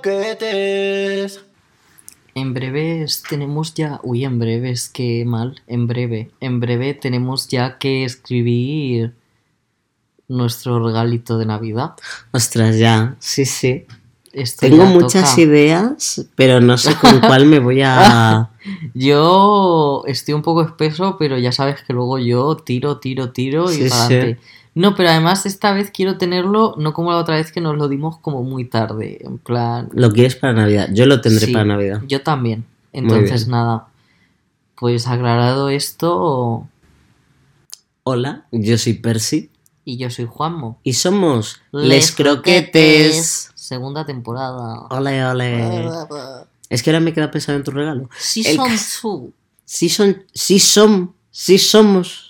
croquetes. En breves tenemos ya. Uy, en breves, qué mal. En breve. En breve tenemos ya que escribir nuestro regalito de Navidad. Ostras, ya, sí, sí. Esto Tengo muchas toca. ideas, pero no sé con cuál me voy a... Yo estoy un poco espeso, pero ya sabes que luego yo tiro, tiro, tiro y Sí, para sí. No, pero además esta vez quiero tenerlo, no como la otra vez que nos lo dimos como muy tarde. En plan. Lo quieres para Navidad. Yo lo tendré sí, para Navidad. Yo también. Entonces, nada. Pues aclarado esto, Hola, yo soy Percy y yo soy Juanmo. y somos Les Croquetes. Segunda temporada. Ole, ole. Es que ahora me queda pensando en tu regalo. El Season caso- 2. Sí son, sí son, sí somos.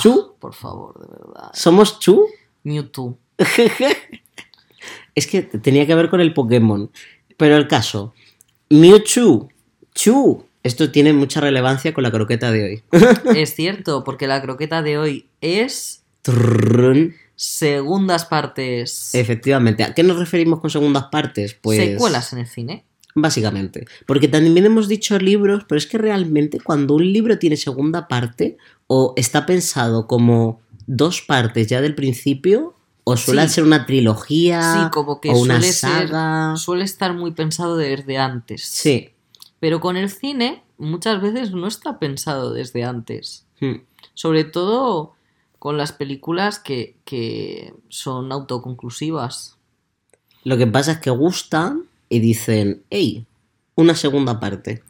¿Chu? Por favor, de verdad. ¿Somos Chu? Mewtwo. es que tenía que ver con el Pokémon. Pero el caso, Mewtwo, Chu. Esto tiene mucha relevancia con la croqueta de hoy. es cierto, porque la croqueta de hoy es segundas partes. Efectivamente, ¿a qué nos referimos con segundas partes? Pues Secuelas en el cine. Básicamente. Porque también hemos dicho libros, pero es que realmente cuando un libro tiene segunda parte o está pensado como dos partes ya del principio, o suele Sí. ser una trilogía Sí, como que o una suele ser- saga. Suele estar muy pensado desde antes. Sí. Pero con el cine muchas veces no está pensado desde antes. Hmm. Sobre todo con las películas que, que son autoconclusivas. Lo que pasa es que gustan y dicen, hey, una segunda parte.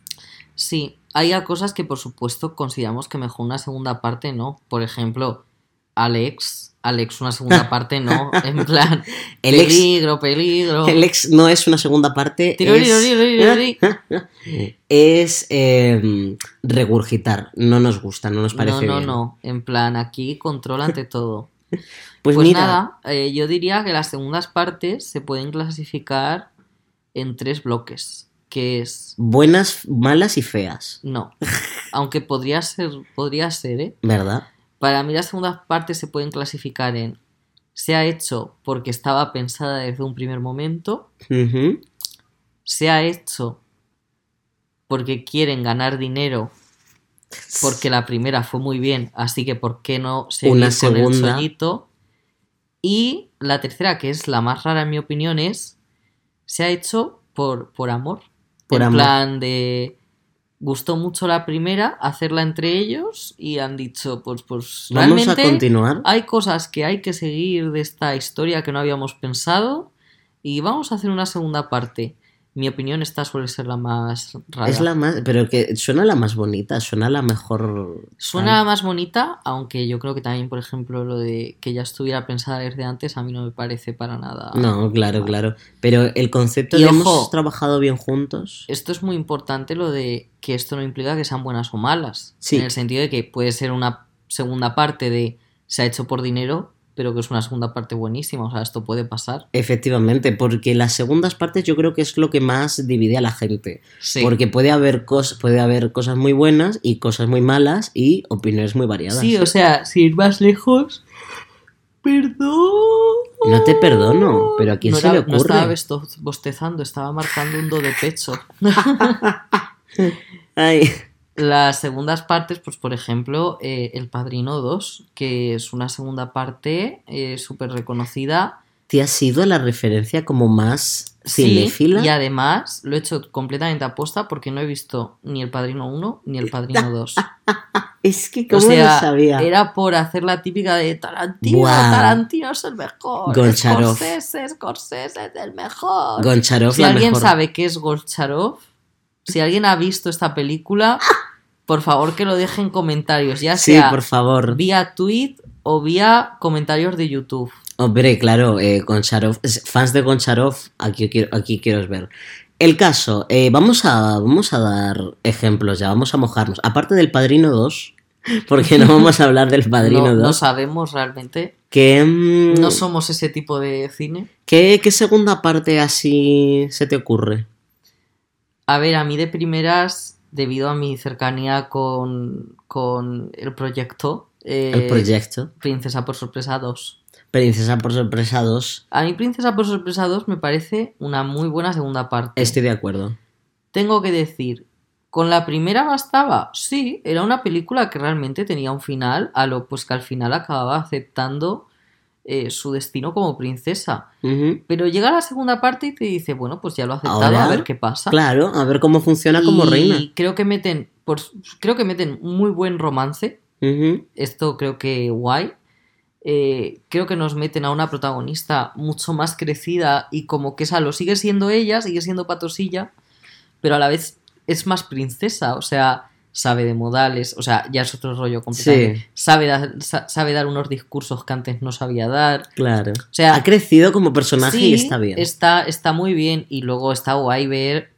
Sí, hay cosas que por supuesto consideramos que mejor una segunda parte no. Por ejemplo, Alex. Alex, una segunda parte no. En plan, El ex- peligro, peligro. El ex no es una segunda parte, Tirori, es, tirori, tirori. es eh, regurgitar. No nos gusta, no nos parece no, no, bien. no. En plan, aquí control ante todo. Pues, Pues mira, nada, eh, yo diría que las segundas partes se pueden clasificar en tres bloques. Que es. buenas, malas y feas, No. Aunque podría ser. Podría ser, ¿eh? ¿verdad? Para mí las segundas partes se pueden clasificar en. Se ha hecho porque estaba pensada desde un primer momento. Se ha hecho porque quieren ganar dinero. Porque la primera fue muy bien. Así que, ¿por qué no seguir Una con segunda. el? Y la tercera, que es la más rara en mi opinión, es. Se ha hecho por, por amor. Por en amor. plan de. Gustó mucho la primera, hacerla entre ellos y han dicho, pues, pues Vamos a continuar. hay cosas que hay que seguir de esta historia que no habíamos pensado y vamos a hacer una segunda parte. Mi opinión esta suele ser la más rara. Es la más, pero que suena la más bonita, suena la mejor. Suena la más bonita, aunque yo creo que también, por ejemplo, lo de que ya estuviera pensada desde antes, a mí no me parece para nada. No, claro, claro. Pero el concepto Y de ojo. hemos trabajado bien juntos. Esto es muy importante lo de que esto no implica que sean buenas o malas. Sí. En el sentido de que puede ser una segunda parte de se ha hecho por dinero, pero que es una segunda parte buenísima. O sea, esto puede pasar. Efectivamente, porque las segundas partes yo creo que es lo que más divide a la gente. Sí. Porque puede haber, cos- puede haber cosas muy buenas y cosas muy malas y opiniones muy variadas. Sí, o sea, sin ir más lejos. Perdón. No te perdono, pero ¿a quién no se era- le No ocurre? estaba besto- bostezando, estaba marcando un do de pecho. Ay, Las segundas partes, pues por ejemplo, eh, El Padrino 2, que es una segunda parte eh, súper reconocida. ¿te ha sido la referencia como más Sí, cinéfila? y además lo he hecho completamente aposta porque no he visto ni El Padrino 1 ni El Padrino 2. Es que O como sea, lo sabía. era por hacer la típica de Tarantino, Buah. Tarantino es el mejor. Goncharov. Scorsese, Scorsese es el mejor. Goncharov si alguien mejor. sabe qué es Goncharov, si alguien ha visto esta película, por favor que lo deje en comentarios, ya Sí, sea por favor. vía tweet o vía comentarios de YouTube. Hombre, claro, eh, Goncharov, fans de Goncharov, aquí quiero, aquí quiero ver. El caso, eh, vamos, a, vamos a dar ejemplos ya, vamos a mojarnos. Aparte del Padrino 2, porque no vamos a hablar del Padrino no, 2, no sabemos realmente, que, mm, no somos ese tipo de cine. ¿qué, qué segunda parte así se te ocurre? A ver, a mí de primeras, debido a mi cercanía con, con el proyecto, Eh, El proyecto. Princesa por sorpresa 2. Princesa por sorpresa 2. A mí Princesa por sorpresa 2 me parece una muy buena segunda parte. Estoy de acuerdo. Tengo que decir, ¿con la primera bastaba? Sí, era una película que realmente tenía un final, a lo pues que al final acababa aceptando eh, su destino como princesa. Ujú. Pero llega la segunda parte y te dice, bueno, pues ya lo ha aceptado, Ahora, a ver qué pasa. Claro, a ver cómo funciona como y reina. creo que meten, por, creo que meten muy buen romance. Esto creo que guay. Eh, creo que nos meten a una protagonista mucho más crecida y como que esa lo sigue siendo ella, sigue siendo patosilla, pero a la vez es más princesa, o sea, sabe de modales, o sea, ya es otro rollo completamente. Sí. Sabe, dar, sa- sabe dar unos discursos que antes no sabía dar. Claro. O sea, ha crecido como personaje Sí, y está bien. Está, está muy bien y luego está guay ver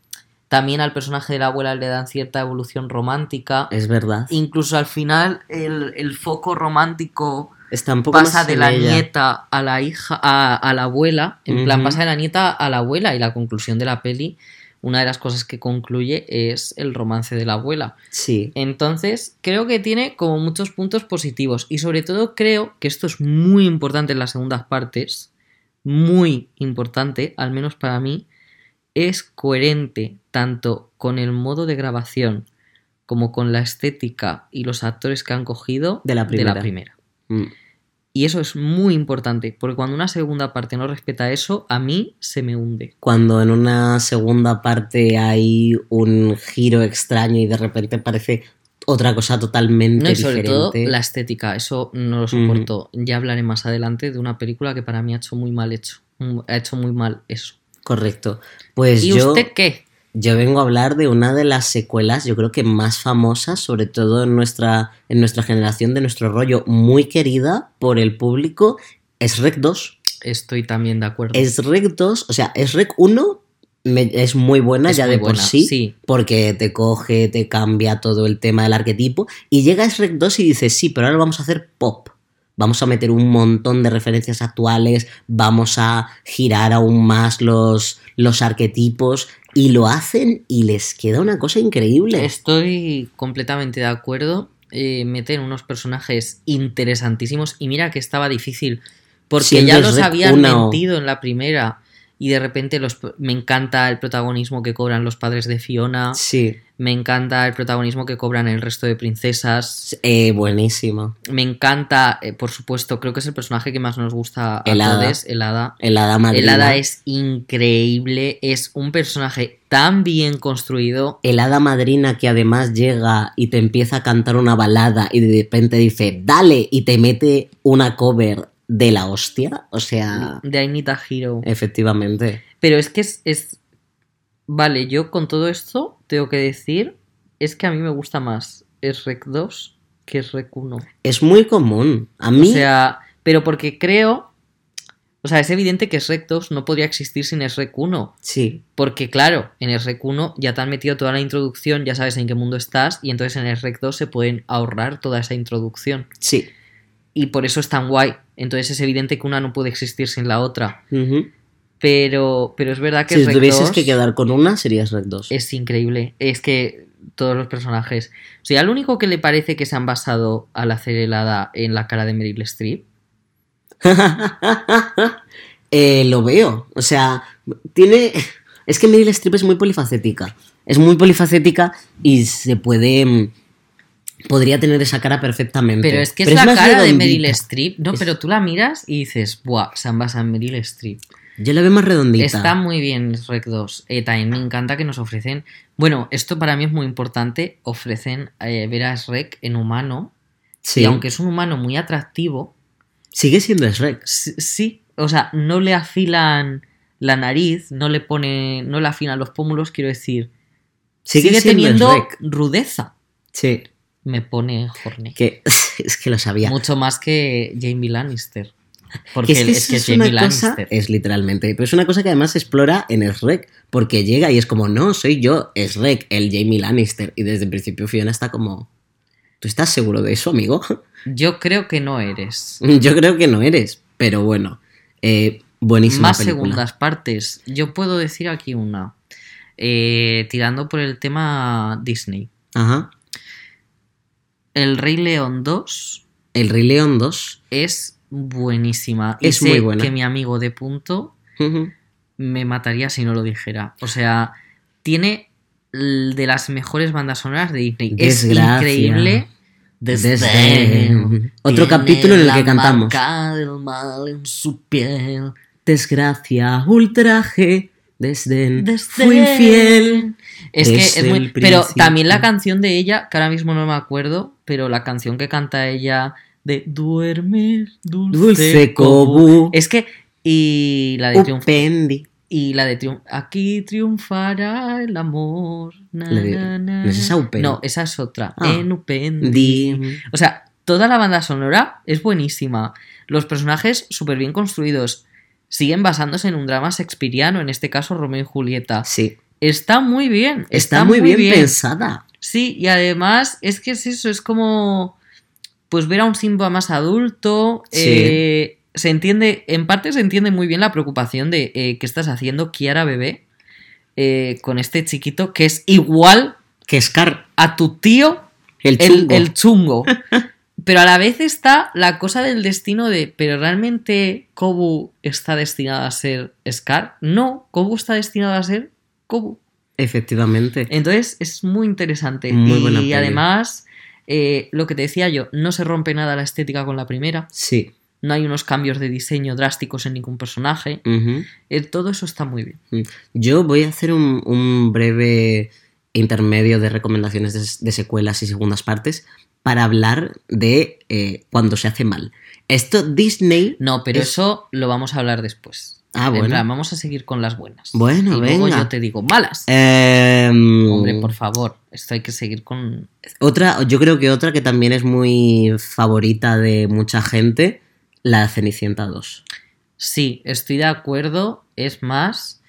también al personaje de la abuela le dan cierta evolución romántica. Es verdad. Incluso al final el, el foco romántico Está un poco pasa de la ella. nieta a la hija, a, a la abuela. En plan, pasa de la nieta a la abuela y la conclusión de la peli, una de las cosas que concluye es el romance de la abuela. Sí. Entonces, creo que tiene como muchos puntos positivos y sobre todo creo que esto es muy importante en las segundas partes, muy importante, al menos para mí, es coherente tanto con el modo de grabación como con la estética y los actores que han cogido De la primera. primera. Mm. Y eso es muy importante, porque cuando una segunda parte no respeta eso, a mí se me hunde. Cuando en una segunda parte hay un giro extraño y de repente parece otra cosa totalmente No, y sobre diferente. todo la estética, eso no lo soporto. Ya hablaré más adelante de una película que para mí ha hecho muy mal hecho. Mm, Ha hecho muy mal eso. Correcto. Pues ¿Y yo, usted qué? Yo vengo a hablar de una de las secuelas, yo creo que más famosas, sobre todo en nuestra, en nuestra generación, de nuestro rollo, muy querida por el público, es Rec 2. Estoy también de acuerdo. Es Rec 2, o sea, es Rec 1, me- es muy buena Es ya muy de por sí, sí. porque te coge, te cambia todo el tema del arquetipo, y llega Rec 2 y dices, sí, pero ahora vamos a hacer pop. Vamos a meter un montón de referencias actuales, vamos a girar aún más los, los arquetipos, y lo hacen y les queda una cosa increíble. Estoy completamente de acuerdo. Eh, meten unos personajes interesantísimos. Y mira que estaba difícil. Porque Siendo ya los habían mentido en la primera. Y de repente los, me encanta el protagonismo que cobran los padres de Fiona. Sí, Me encanta el protagonismo que cobran el resto de princesas. eh, buenísimo. Me encanta, eh, por supuesto, creo que es el personaje que más nos gusta a El hada. todos, el hada. El hada madrina. El hada es increíble, es un personaje tan bien construido. el hada madrina que además llega y te empieza a cantar una balada y de repente dice, dale, y te mete una cover de la hostia. O sea, De Ainita Hero. efectivamente. Pero es que es, es- Vale, yo con todo esto tengo que decir. Es que a mí me gusta más es Rec 2 que es Rec 1. Es muy común. A mí, O sea, pero porque creo. O sea, es evidente que Shrek 2 no podría existir sin Shrek 1. sí, Porque, claro, en Shrek 1 ya te han metido toda la introducción, ya sabes en qué mundo estás, y entonces en Shrek 2 se pueden ahorrar toda esa introducción. sí. Y por eso es tan guay. Entonces es evidente que una no puede existir sin la otra. Pero, pero es verdad que Si tuvieses 2 que quedar con una, serías Rec 2. es increíble. Es que todos los personajes. O sea, lo único que le parece que se han basado al hacer helada en la cara de Meryl Streep. Eh, lo veo. O sea, tiene. Es que Meryl Streep es muy polifacética. Es muy polifacética y se puede. Podría tener esa cara perfectamente. Pero es que es la cara de. Meryl Streep. No, Es- pero tú la miras y dices, ¡buah! Se han basado en Meryl Streep. Yo la veo más redondita. Está muy bien Shrek 2. Eh, también me encanta que nos ofrecen. Bueno, esto para mí es muy importante. Ofrecen eh, ver a Shrek en humano. Sí. Y aunque es un humano muy atractivo, Sigue siendo Shrek. sí. O sea, no le afilan la nariz, no le pone. No le afilan los pómulos, quiero decir. Sigue, Sigue, teniendo Shrek. rudeza. Sí. Me pone horny. Que, es que lo sabía. Mucho más que Jamie Lannister. Porque Que es que, es, que es eso Jamie una cosa, Lannister. es literalmente, pero es una cosa que además se explora en Shrek, porque llega y es como, no, soy yo, Shrek, el Jamie Lannister, y desde el principio Fiona está como, ¿tú estás seguro de eso, amigo? Yo creo que no eres. yo creo que no eres, pero bueno, eh, buenísima Más película. segundas partes. Yo puedo decir aquí una. Eh, tirando por el tema Disney. Ajá, El Rey León 2 El Rey León 2. es buenísima. Y Es sé muy buena. que mi amigo de punto me mataría si no lo dijera. O sea, tiene de las mejores bandas sonoras de Disney. Desgracia. Es increíble. Desdén. Otro capítulo en el que cantamos. del mal en su piel. Desgracia, ultraje, desdén, Desdén. fui infiel. Es que Desde es muy. el Pero también la canción de ella, que ahora mismo no me acuerdo, pero la canción que canta ella de Duerme, dulce, Dulce Cobu. Es que. Y la de Triunfo. Y la de triunfo. Aquí triunfará el amor. na, La de- na, na, ¿no es esa. Upendi? No, esa es otra. Ah. En Upendi. Di. O sea, toda la banda sonora es buenísima. Los personajes súper bien construidos. Siguen basándose en un drama shakespeariano, en este caso Romeo y Julieta. Sí. Está muy bien. Está, muy bien, pensada. Sí, y además es que es eso, es como pues ver a un Simba más adulto. Sí. eh, se entiende, en parte se entiende muy bien la preocupación de eh, qué estás haciendo, Kiara bebé, eh, con este chiquito que es igual Que Scar, a tu tío, el el, chungo. el chungo. Pero a la vez está la cosa del destino de, pero realmente Kobu está destinado a ser Scar. No, Kobu está destinado a ser Kobu. Efectivamente. Entonces es muy interesante. Muy y buena peli. además, eh, lo que te decía yo, no se rompe nada la estética con la primera. Sí. No hay unos cambios de diseño drásticos en ningún personaje. Eh, todo eso está muy bien. Yo voy a hacer un, un breve intermedio de recomendaciones de, de secuelas y segundas partes para hablar de eh, cuando se hace mal. Esto Disney... No, pero Es- eso lo vamos a hablar después. Ah, En bueno. vamos a seguir con las buenas. Bueno, y luego venga. yo te digo malas. Em, Hombre, por favor, esto hay que seguir con. Otra, yo creo que otra que también es muy favorita de mucha gente, la Cenicienta 2. Sí, estoy de acuerdo. Es más,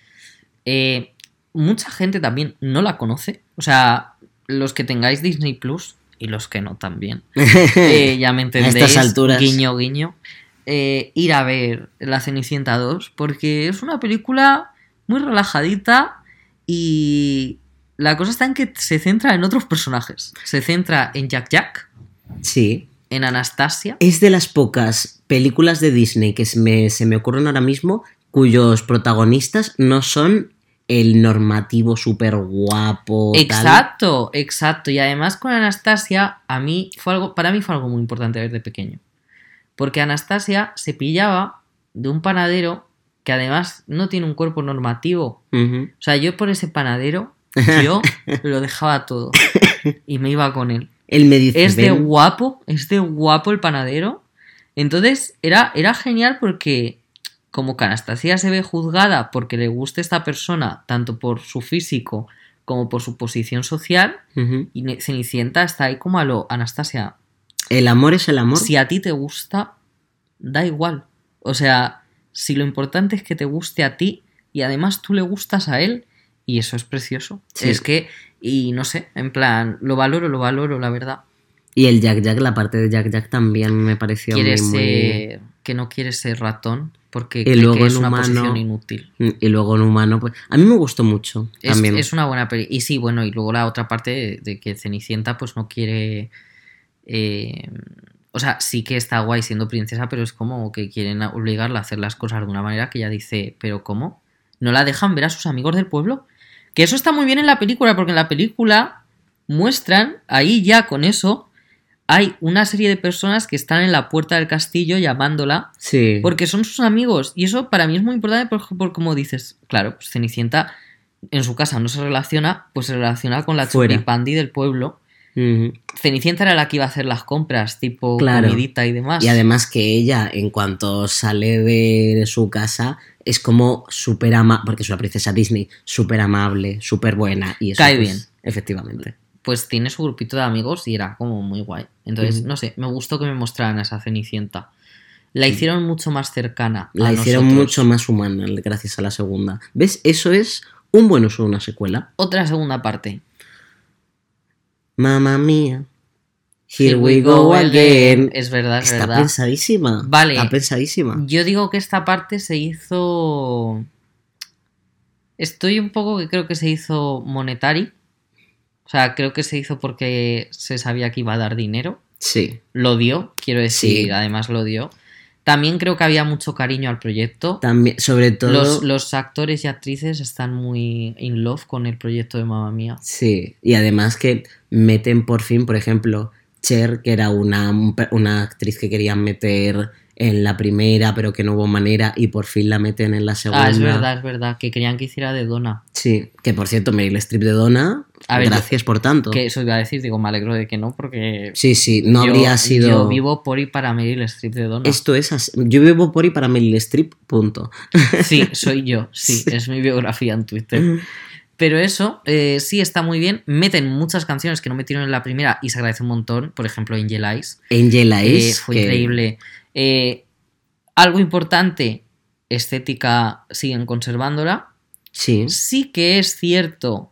eh, mucha gente también no la conoce. O sea, los que tengáis Disney Plus y los que no también. Eh, ya me entendéis. estas alturas. Guiño, guiño. eh, ir a ver La Cenicienta 2 porque es una película muy relajadita y la cosa está en que se centra en otros personajes. Se centra en Jack Jack, sí. en Anastasia. Es de las pocas películas de Disney que se me, se me ocurren ahora mismo cuyos protagonistas no son el normativo súper guapo. tal. Exacto, exacto. Y además con Anastasia, a mí fue algo, para mí fue algo muy importante ver de pequeño. Porque Anastasia se pillaba de un panadero que además no tiene un cuerpo normativo. O sea, yo por ese panadero, yo lo dejaba todo. Y me iba con él. Él me dice, Es de guapo, es de guapo el panadero. Entonces era, era genial porque como que Anastasia se ve juzgada porque le gusta esta persona, tanto por su físico como por su posición social, y Cenicienta está ahí como a lo Anastasia. El amor es el amor. Si a ti te gusta, da igual. O sea, si lo importante es que te guste a ti y además tú le gustas a él, y eso es precioso. Sí. Es que, y no sé, en plan, lo valoro, lo valoro, la verdad. Y el Jack Jack, la parte de Jack Jack también me pareció muy, que no quiere ser ratón porque Y cree luego que es una humano- posición inútil. Y luego en humano, pues. A mí me gustó mucho. Es, También. es una buena peli. Y sí, bueno, y luego la otra parte de, de que Cenicienta pues no quiere... eh, o sea, sí que está guay siendo princesa, pero es como que quieren obligarla a hacer las cosas de una manera que ella dice, pero ¿cómo? ¿No la dejan ver a sus amigos del pueblo? Que eso está muy bien en la película, porque en la película muestran, ahí ya con eso, hay una serie de personas que están en la puerta del castillo llamándola Sí. porque son sus amigos. Y eso para mí es muy importante por, por como dices, claro, pues Cenicienta en su casa no se relaciona, pues se relaciona con la Fuera. chupipandi del pueblo. Cenicienta era la que iba a hacer las compras, tipo Claro. comidita y demás. Y además que ella, en cuanto sale de, de su casa, es como súper amable, porque es una princesa Disney, súper amable, súper buena. Y eso, Cae pues, bien. Efectivamente. Pues tiene su grupito de amigos y era como muy guay. Entonces, no sé, me gustó que me mostraran a esa Cenicienta. La hicieron mucho más cercana. La a hicieron nosotros. mucho más humana gracias a la segunda. ¿Ves? Eso es un buen uso de una secuela. Otra segunda parte. Mamma mía. Here we go again. Es verdad, es Está verdad. pensadísima. Vale. Está pensadísima. Yo digo que esta parte se hizo. Estoy un poco que creo que se hizo monetary. O sea, creo que se hizo porque se sabía que iba a dar dinero. Sí. Lo dio, quiero decir, Sí. además lo dio. También creo que había mucho cariño al proyecto. También, sobre todo. Los, los actores y actrices están muy in love con el proyecto de Mamma Mía. Sí, y además que meten por fin, por ejemplo, Cher, que era una, una actriz que querían meter en la primera, pero que no hubo manera, y por fin la meten en la segunda. Ah, es verdad, es verdad, que querían que hiciera de Donna. Sí, que por cierto, Meryl Streep de Donna, A ver, gracias por tanto. Que eso iba a decir, digo, me alegro de que no, porque Sí, sí, no yo, habría sido... yo vivo por y para Meryl Streep de Donna. Esto es así. Yo vivo por y para Meryl Streep, punto. Sí, soy yo, sí, es mi biografía en Twitter. Pero eso, eh, sí está muy bien. Meten muchas canciones que no metieron en la primera y se agradece un montón. Por ejemplo, Angel Eyes. Angela Eh, es... fue que- increíble. Eh, algo importante, estética siguen conservándola. Sí. Sí que es cierto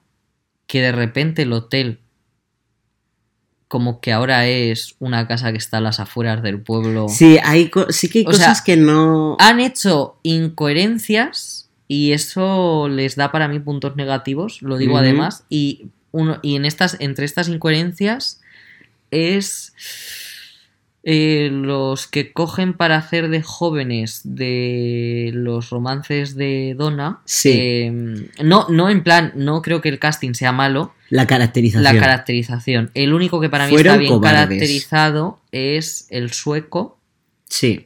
que de repente el hotel como que ahora es una casa que está a las afueras del pueblo. Sí, hay sí que hay O sea, cosas que no... Han hecho incoherencias y eso les da para mí puntos negativos, lo digo además, y, uno, y en estas, entre estas incoherencias es eh, los que cogen para hacer de jóvenes de los romances de Donna. Sí. eh, no, no en plan, no creo que el casting sea malo, La caracterización. la caracterización. El único que para mí Fueron está bien cobardes. caracterizado es el sueco. Sí.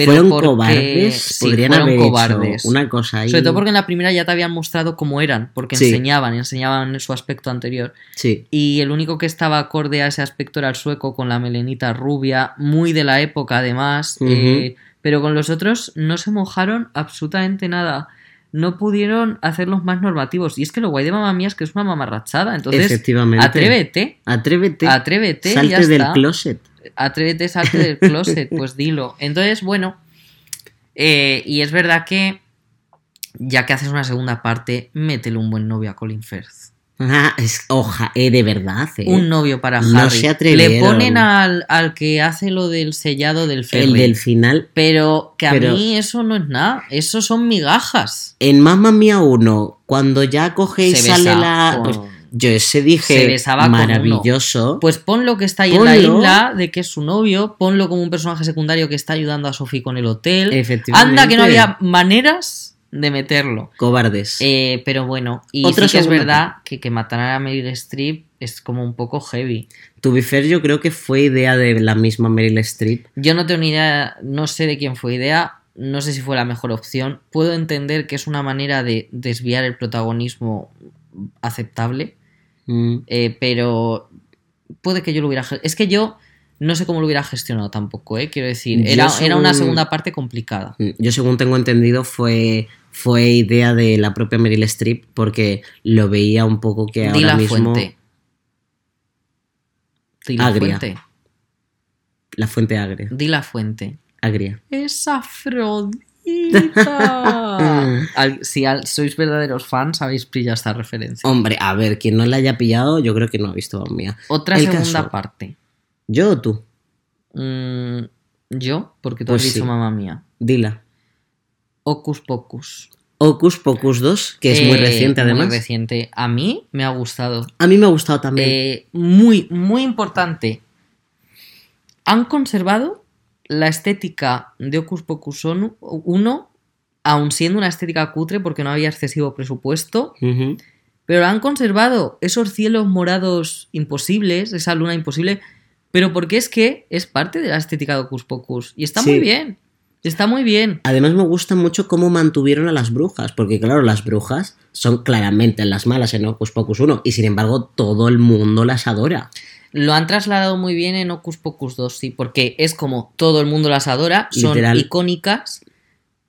Pero Fueron porque- cobardes. sí, Podrían fueron haber cobardes. hecho una cosa ahí. Sobre todo porque en la primera ya te habían mostrado cómo eran, porque Sí. enseñaban, enseñaban su aspecto anterior. Sí. Y el único que estaba acorde a ese aspecto era el sueco, con la melenita rubia, muy de la época además. Eh, pero con los otros no se mojaron absolutamente nada. No pudieron hacerlos más normativos. Y es que lo guay de mamá mía es que es una mamarrachada. Entonces, Efectivamente. atrévete, Atrévete. atrévete. y Salte ya del está. closet. Atrévete, salte del closet, pues dilo. Entonces, bueno, eh, y es verdad que ya que haces una segunda parte, métele un buen novio a Colin Firth. Ah, es hoja, eh, de verdad. eh. Un novio para No Harry. se atrevieron. Le ponen al, al que hace lo del sellado del ferry. El del final. Pero que a Pero- mí eso no es nada. Eso son migajas. En Mamma Mía 1, cuando ya coge y sale la. con- pues, yo ese dije. Se maravilloso. Pues ponlo que está ahí en la isla, de que es su novio. Ponlo como un personaje secundario que está ayudando a Sophie con el hotel. Efectivamente. Anda que no había maneras de meterlo. Cobardes. Eh, pero bueno, y Otra sí que es verdad que, que matar a Meryl Streep es como un poco heavy. To be fair, yo creo que fue idea de la misma Meryl Streep. Yo no tengo ni idea, no sé de quién fue idea, no sé si fue la mejor opción. Puedo entender que es una manera de desviar el protagonismo aceptable, Mm, eh, pero puede que yo lo hubiera... Es que yo no sé cómo lo hubiera gestionado tampoco, ¿eh? Quiero decir, era, era una segunda parte complicada. mm. Yo, según tengo entendido, fue, fue idea de la propia Meryl Streep porque lo veía un poco que Di ahora la mismo. fuente. Di la Agria. fuente. La fuente agria. Di la fuente. Agria. Es Afrodita. Al- si al- sois verdaderos fans, habéis pillado esta referencia. Hombre, a ver, quien no la haya pillado, yo creo que no ha visto Mía. Otra el segunda caso. parte. ¿Yo o tú? Mm, yo, porque tú Pues has dicho sí. mamá mía. Dila. Ocus Pocus. Ocus Pocus 2, que es muy Eh, reciente además. Muy reciente. A mí me ha gustado. A mí me ha gustado también. Eh, muy, muy importante. Han conservado la estética de Ocus Pocus 1, aun siendo una estética cutre porque no había excesivo presupuesto. Pero han conservado esos cielos morados imposibles, esa luna imposible, pero porque es que es parte de la estética de Ocus Pocus. Y está Sí. muy bien. Está muy bien. Además me gusta mucho cómo mantuvieron a las brujas, porque claro, las brujas son claramente las malas en Ocus Pocus 1 y sin embargo todo el mundo las adora. Lo han trasladado muy bien en Ocus Pocus 2, sí, porque es como todo el mundo las adora, son Literal. icónicas,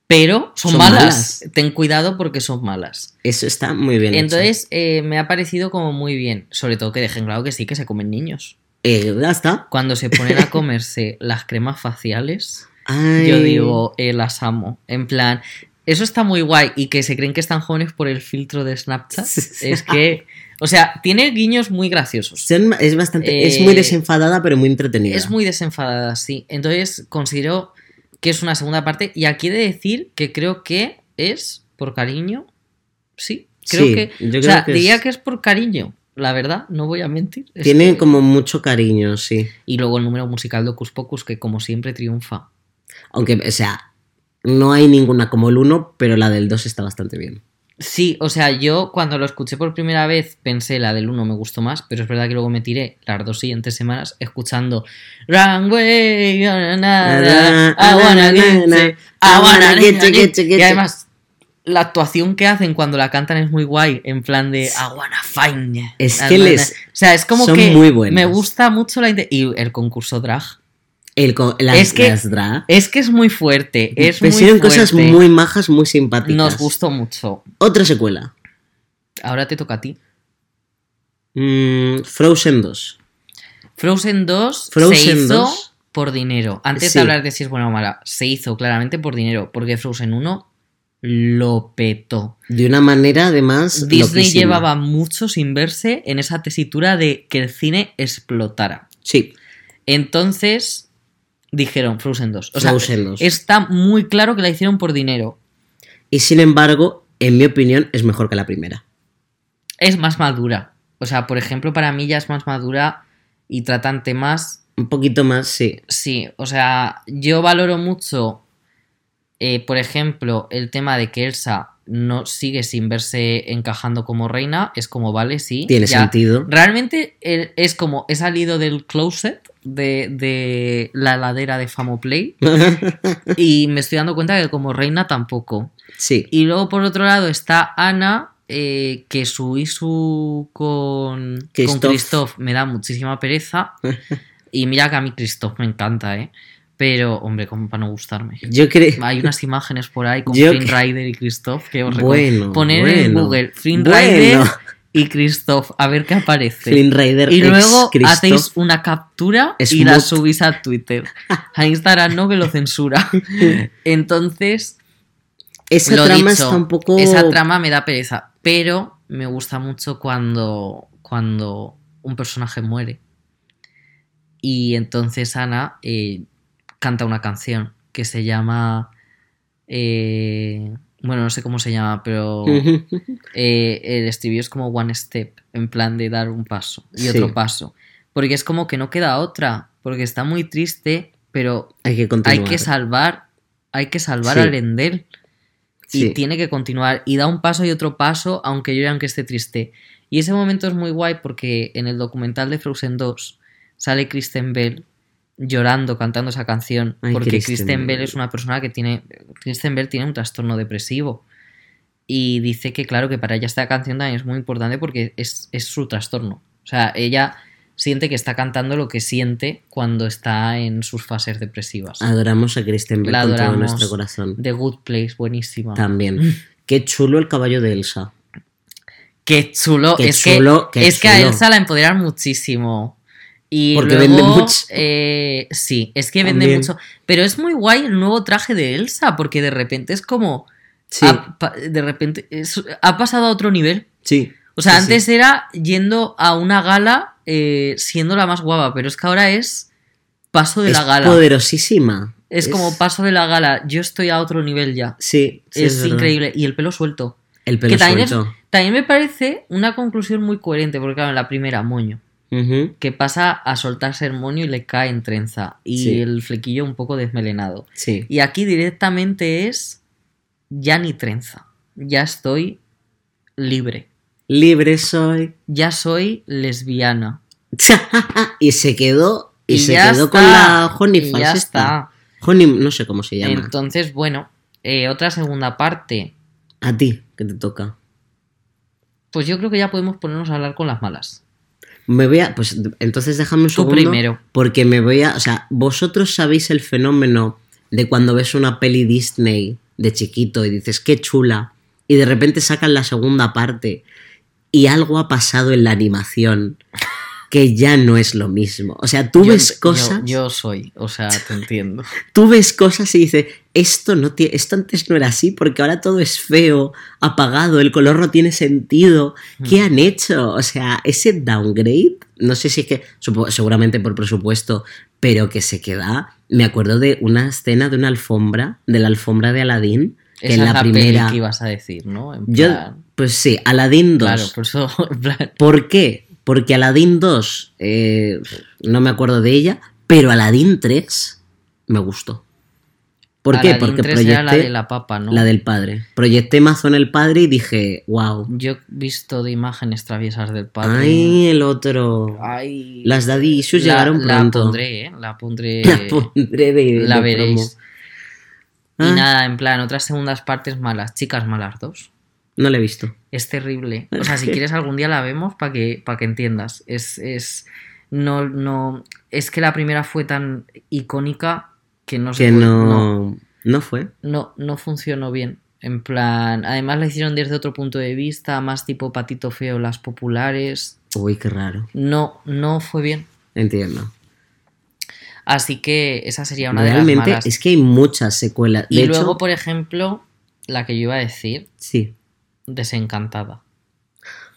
pero son, Son malas. malas. Ten cuidado porque son malas. Eso está muy bien. hecho. Entonces eh, me ha parecido como muy bien, sobre todo que dejen claro que sí que se comen niños. Eh, ya está. Cuando se ponen a comerse las cremas faciales, Ay. yo digo, eh, las amo. En plan, eso está muy guay y que se creen que están jóvenes por el filtro de Snapchat. Es que, o sea, tiene guiños muy graciosos. Es bastante, es Eh, muy desenfadada pero muy entretenida. Es muy desenfadada, sí. Entonces considero que es una segunda parte y aquí he de decir que creo que es por cariño. Sí, creo Sí, que... yo o sea, que diría es- que es por cariño. la verdad, no voy a mentir. Tiene que- como mucho cariño, sí. Y luego el número musical de Ocus Pocus, que como siempre triunfa. Aunque, o sea, no hay ninguna como el 1, pero la del 2 está bastante bien. Sí, o sea, yo cuando lo escuché por primera vez pensé la del 1 me gustó más, pero es verdad que luego me tiré las dos siguientes semanas escuchando Run way, na, na, na, I wanna get you, I wanna get you, get you". Y además, la actuación que hacen cuando la cantan es muy guay, en plan de I wanna find you. Es que les-. O sea, es como son que muy buenas. me gusta mucho la... Y el concurso drag. El, las, Es que-. Es que es muy fuerte, es muy fuerte. cosas muy majas, muy simpáticas. Nos gustó mucho. Otra secuela. Ahora te toca a ti. Mm, Frozen 2. Frozen 2 Frozen se hizo 2. por dinero. Antes Sí. de hablar de si es buena o mala, se hizo claramente por dinero, porque Frozen 1 lo petó. De una manera, además. Disney loquísima. llevaba mucho sin verse en esa tesitura de que el cine explotara. Sí, Entonces dijeron Frozen 2. O sea, Frozen 2. está muy claro que la hicieron por dinero. Y sin embargo, en mi opinión, es mejor que la primera. Es más madura. O sea, por ejemplo, para mí ya es más madura y tratan temas Un poquito más, sí. Sí, o sea, yo valoro mucho, eh, por ejemplo, el tema de que Elsa no sigue sin verse encajando como reina. Es como, vale, sí. Tiene ya. sentido. Realmente eh, es como, he salido del closet de, de la ladera de Famoplay y me estoy dando cuenta que como reina tampoco. sí. Y luego por otro lado está Ana, eh, que su isu con con Christoph. Me da muchísima pereza. y mira que a mí Christoph me encanta, ¿eh? Pero, hombre, como para no gustarme. Yo creo. Hay unas imágenes por ahí con Flynn que- Rider y Christoph que os Bueno. Poner en. Google Flynn Bueno. Rider y Christoph a ver qué aparece. Flynn Rider y luego Christoph. hacéis una captura y la subís a Twitter. A Instagram no, que lo censura. Entonces, Esa lo trama dicho, está un poco. esa trama me da pereza, pero me gusta mucho cuando, cuando un personaje muere. Y entonces Ana eh, canta una canción que se llama... eh, bueno, no sé cómo se llama, pero eh, el estribillo es como one step, en plan de dar un paso y Sí. otro paso. Porque es como que no queda otra, porque está muy triste, pero Hay que continuar. hay que salvar, hay que salvar Sí. a Lendel. Y Sí. tiene que continuar. Y da un paso y otro paso, aunque yo aunque esté triste. Y ese momento es muy guay porque en el documental de Frozen 2 sale Kristen Bell llorando, cantando esa canción. Ay, porque Kristen Kristen Bell es una persona que tiene. Kristen Bell tiene un trastorno depresivo. Y dice que, claro, que para ella esta canción también es muy importante porque es, es su trastorno. O sea, ella siente que está cantando lo que siente cuando está en sus fases depresivas. Adoramos a Kristen Bell La con todo nuestro corazón. The Good Place, buenísima. También. Qué chulo el caballo de Elsa. Qué chulo. Qué es chulo, que, qué es que a. Elsa la empoderan muchísimo. Y Porque luego, vende mucho. eh, sí, es que vende También. mucho. Pero es muy guay el nuevo traje de Elsa, porque de repente es como. Sí, ha, de repente es- ha pasado a otro nivel. sí. O sea, Sí, sí. antes era yendo a una gala eh, siendo la más guapa, pero es que ahora es paso de es la gala. poderosísima. Es como paso de la gala. Yo estoy a otro nivel ya. Sí, sí, es verdad. increíble. Y el pelo suelto. El pelo que también, suelto. también me parece una conclusión muy coherente, porque claro, en la primera, moño, Que pasa a soltarse el moño y le cae en trenza, y Sí. el flequillo un poco desmelenado. Sí. Y aquí directamente es ya ni trenza, ya estoy libre, Libre soy. ya soy lesbiana. y se quedó. Y, se quedó está, con la Honey ya está. Honey, no sé cómo se llama. Entonces, bueno, eh, otra segunda parte. A ti, que te toca. Pues yo creo que ya podemos ponernos a hablar con las malas. Me voy a. Pues entonces déjame un Tú segundo. primero. Porque me voy a. O sea, vosotros sabéis el fenómeno de cuando ves una peli Disney de chiquito y dices, qué chula. Y de repente sacan la segunda parte. Y algo ha pasado en la animación que ya no es lo mismo. O sea, tú Yo- ves yo- cosas. Yo, soy, o sea, te entiendo. Tú ves cosas y dices, esto no tiene, esto antes no era así, porque ahora todo es feo, apagado, el color no tiene sentido. ¿Qué Mm. han hecho? O sea, ese downgrade, no sé si es que, seguramente por presupuesto, pero que se queda. Me acuerdo de una escena de una alfombra, de la alfombra de Aladdin, que Esa en es la, la peli primera. que ibas a decir, ¿no? En Yo, pues sí, Aladdin 2. Claro, por eso, en plan, ¿Por qué? Porque Aladdin 2, eh, no me acuerdo de ella, pero Aladdin 3 me gustó. ¿Por qué? Porque 3 proyecté era la de la papa, ¿no? la del padre. Proyecté mazo en el padre y dije, wow. Yo he visto de imágenes traviesas del padre. Ay, el otro. Ay. Las daddy issues La- llegaron La pronto. pondré, ¿eh? La pondré. La pondré de, la de veréis. Y Ah, nada, en plan, otras segundas partes malas. Chicas malas dos. No la he visto. Es terrible. O sea, si quieres algún día la vemos para que, para que entiendas. Es, es. No, no. Es que la primera fue tan icónica que no se Que puede- no, no. fue. no, no funcionó bien. En plan, además la hicieron desde otro punto de vista, más tipo patito feo, las populares. Uy, qué raro. No, no fue bien. Entiendo. Así que esa sería una de las Realmente malas. es que hay muchas secuelas. y luego, por ejemplo, la que yo iba a decir, sí. desencantada.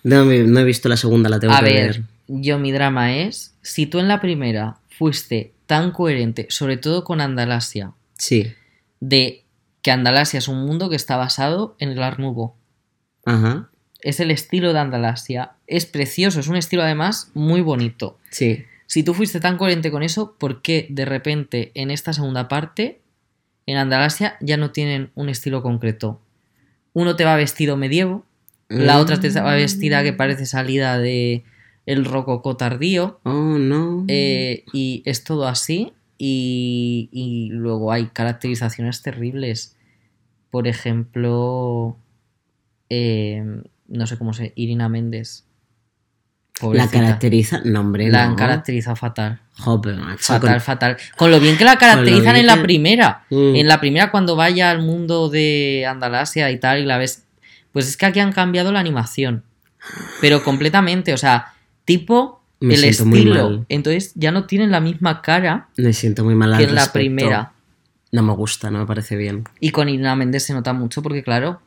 No, no he visto la segunda, la tengo A que ver, ver. yo mi drama es, si tú en la primera fuiste tan coherente, sobre todo con Andalasia, Sí. de que Andalasia es un mundo que está basado en el Art Nouveau. Ajá. Es el estilo de Andalasia. Es precioso, es un estilo además muy bonito. Sí. Si tú fuiste tan coherente con eso, ¿por qué de repente en esta segunda parte, en Andalasia, ya no tienen un estilo concreto? Uno te va vestido medievo, la otra te va vestida que parece salida de el rococó tardío, Oh, no. eh, y es todo así, y, y luego hay caracterizaciones terribles. Por ejemplo, eh, no sé cómo se... Irina Méndez. la caracteriza. No, hombre, La no. han caracterizado fatal. Joder, macho, Fatal, con- fatal. Con lo bien que la caracterizan en la que- primera. Mm. En la primera, cuando vaya al mundo de Andalasia y tal, y la ves. Pues es que aquí han cambiado la animación. Pero completamente. O sea, tipo Me el estilo. Entonces ya no tienen la misma cara Me siento muy mal al que en la respecto. primera. No me gusta, no me parece bien. Y con Irina Méndez se nota mucho porque, claro.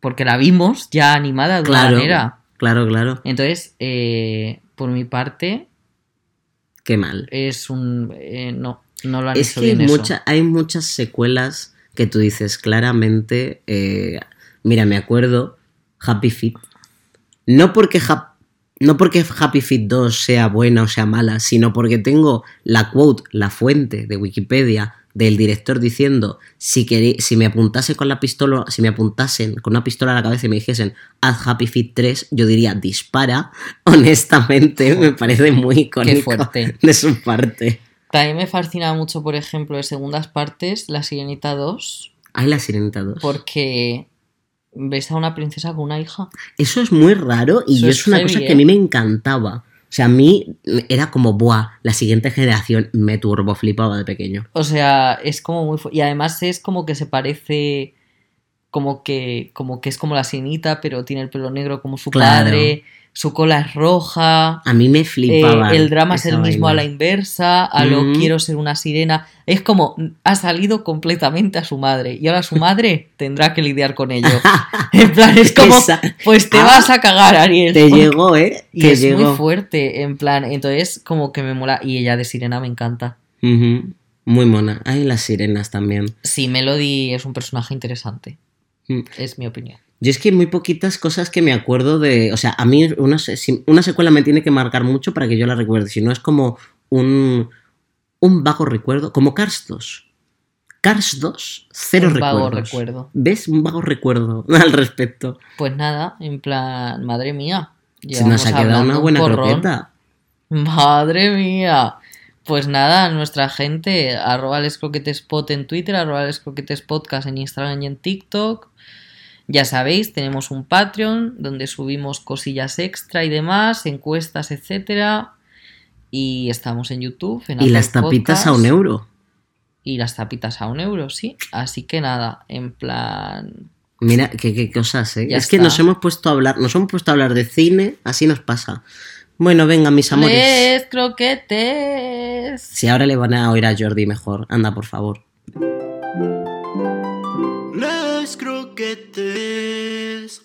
Porque la vimos ya animada de una Claro. manera. Claro, claro. Entonces, eh, por mi parte, Qué mal. es un. eh, no, no lo han Es hecho que hay, bien eso. mucha- hay muchas secuelas que tú dices claramente. eh, mira, me acuerdo, Happy Feet. No porque, Hap- no porque Happy Feet 2 sea buena o sea mala, sino porque tengo la quote, la fuente de Wikipedia del director diciendo si, si me apuntase con la pistola, si me apuntasen con una pistola a la cabeza y me dijesen haz Happy Feet 3, yo diría dispara. Honestamente, me parece muy icónico fuerte. de su parte. También me fascina mucho, por ejemplo, de segundas partes, La Sirenita 2, Hay la Sirenita 2. porque ves a una princesa con una hija. Eso es muy raro y yo es una heavy, cosa ¿eh? que a mí me encantaba. O sea, a mí era como, buah, la siguiente generación me turbo flipaba de pequeño. O sea, es como muy... Y además es como que se parece... Como que, como que es como la sirenita, pero tiene el pelo negro como su Claro. padre, su cola es roja, A mí me flipaba. eh, el drama es el mismo a la inversa, a lo quiero ser una sirena. Es como, ha salido completamente a su madre, y ahora su madre tendrá que lidiar con ello. En plan, es como, pues te Ah, vas a cagar, Ariel. Te porque- llegó, ¿eh? Y Te es llegó. muy fuerte, en plan, entonces como que me mola. Y ella de sirena me encanta. Muy mona. Hay las sirenas también. Sí, Melody es un personaje interesante, Mm. es mi opinión. Yo es que hay muy poquitas cosas que me acuerdo de. O sea, a mí una, una secuela me tiene que marcar mucho para que yo la recuerde. Si no, es como un, un vago recuerdo. Como Cars 2. Cars 2, cero Un vago recuerdos. recuerdo. ¿Ves? Un vago recuerdo al respecto. Pues nada, en plan, madre mía. Se nos ha quedado una un buena croqueta. Madre mía. Pues nada, nuestra gente, arroba les croquetespot en Twitter, arroba les croquetespodcast en Instagram y en TikTok. Ya sabéis, tenemos un Patreon donde subimos cosillas extra y demás, encuestas, etcétera. Y estamos en YouTube. En Y las tapitas a un euro. Y las tapitas a un euro, sí. Así que nada, en plan. Mira, qué, qué cosas, ¿eh? Ya es que nos hemos puesto a hablar, nos hemos puesto a hablar de cine, así nos pasa. Bueno, venga, mis amores. Croquetes. Si ahora le van a oír a Jordi mejor, anda, por favor. get this.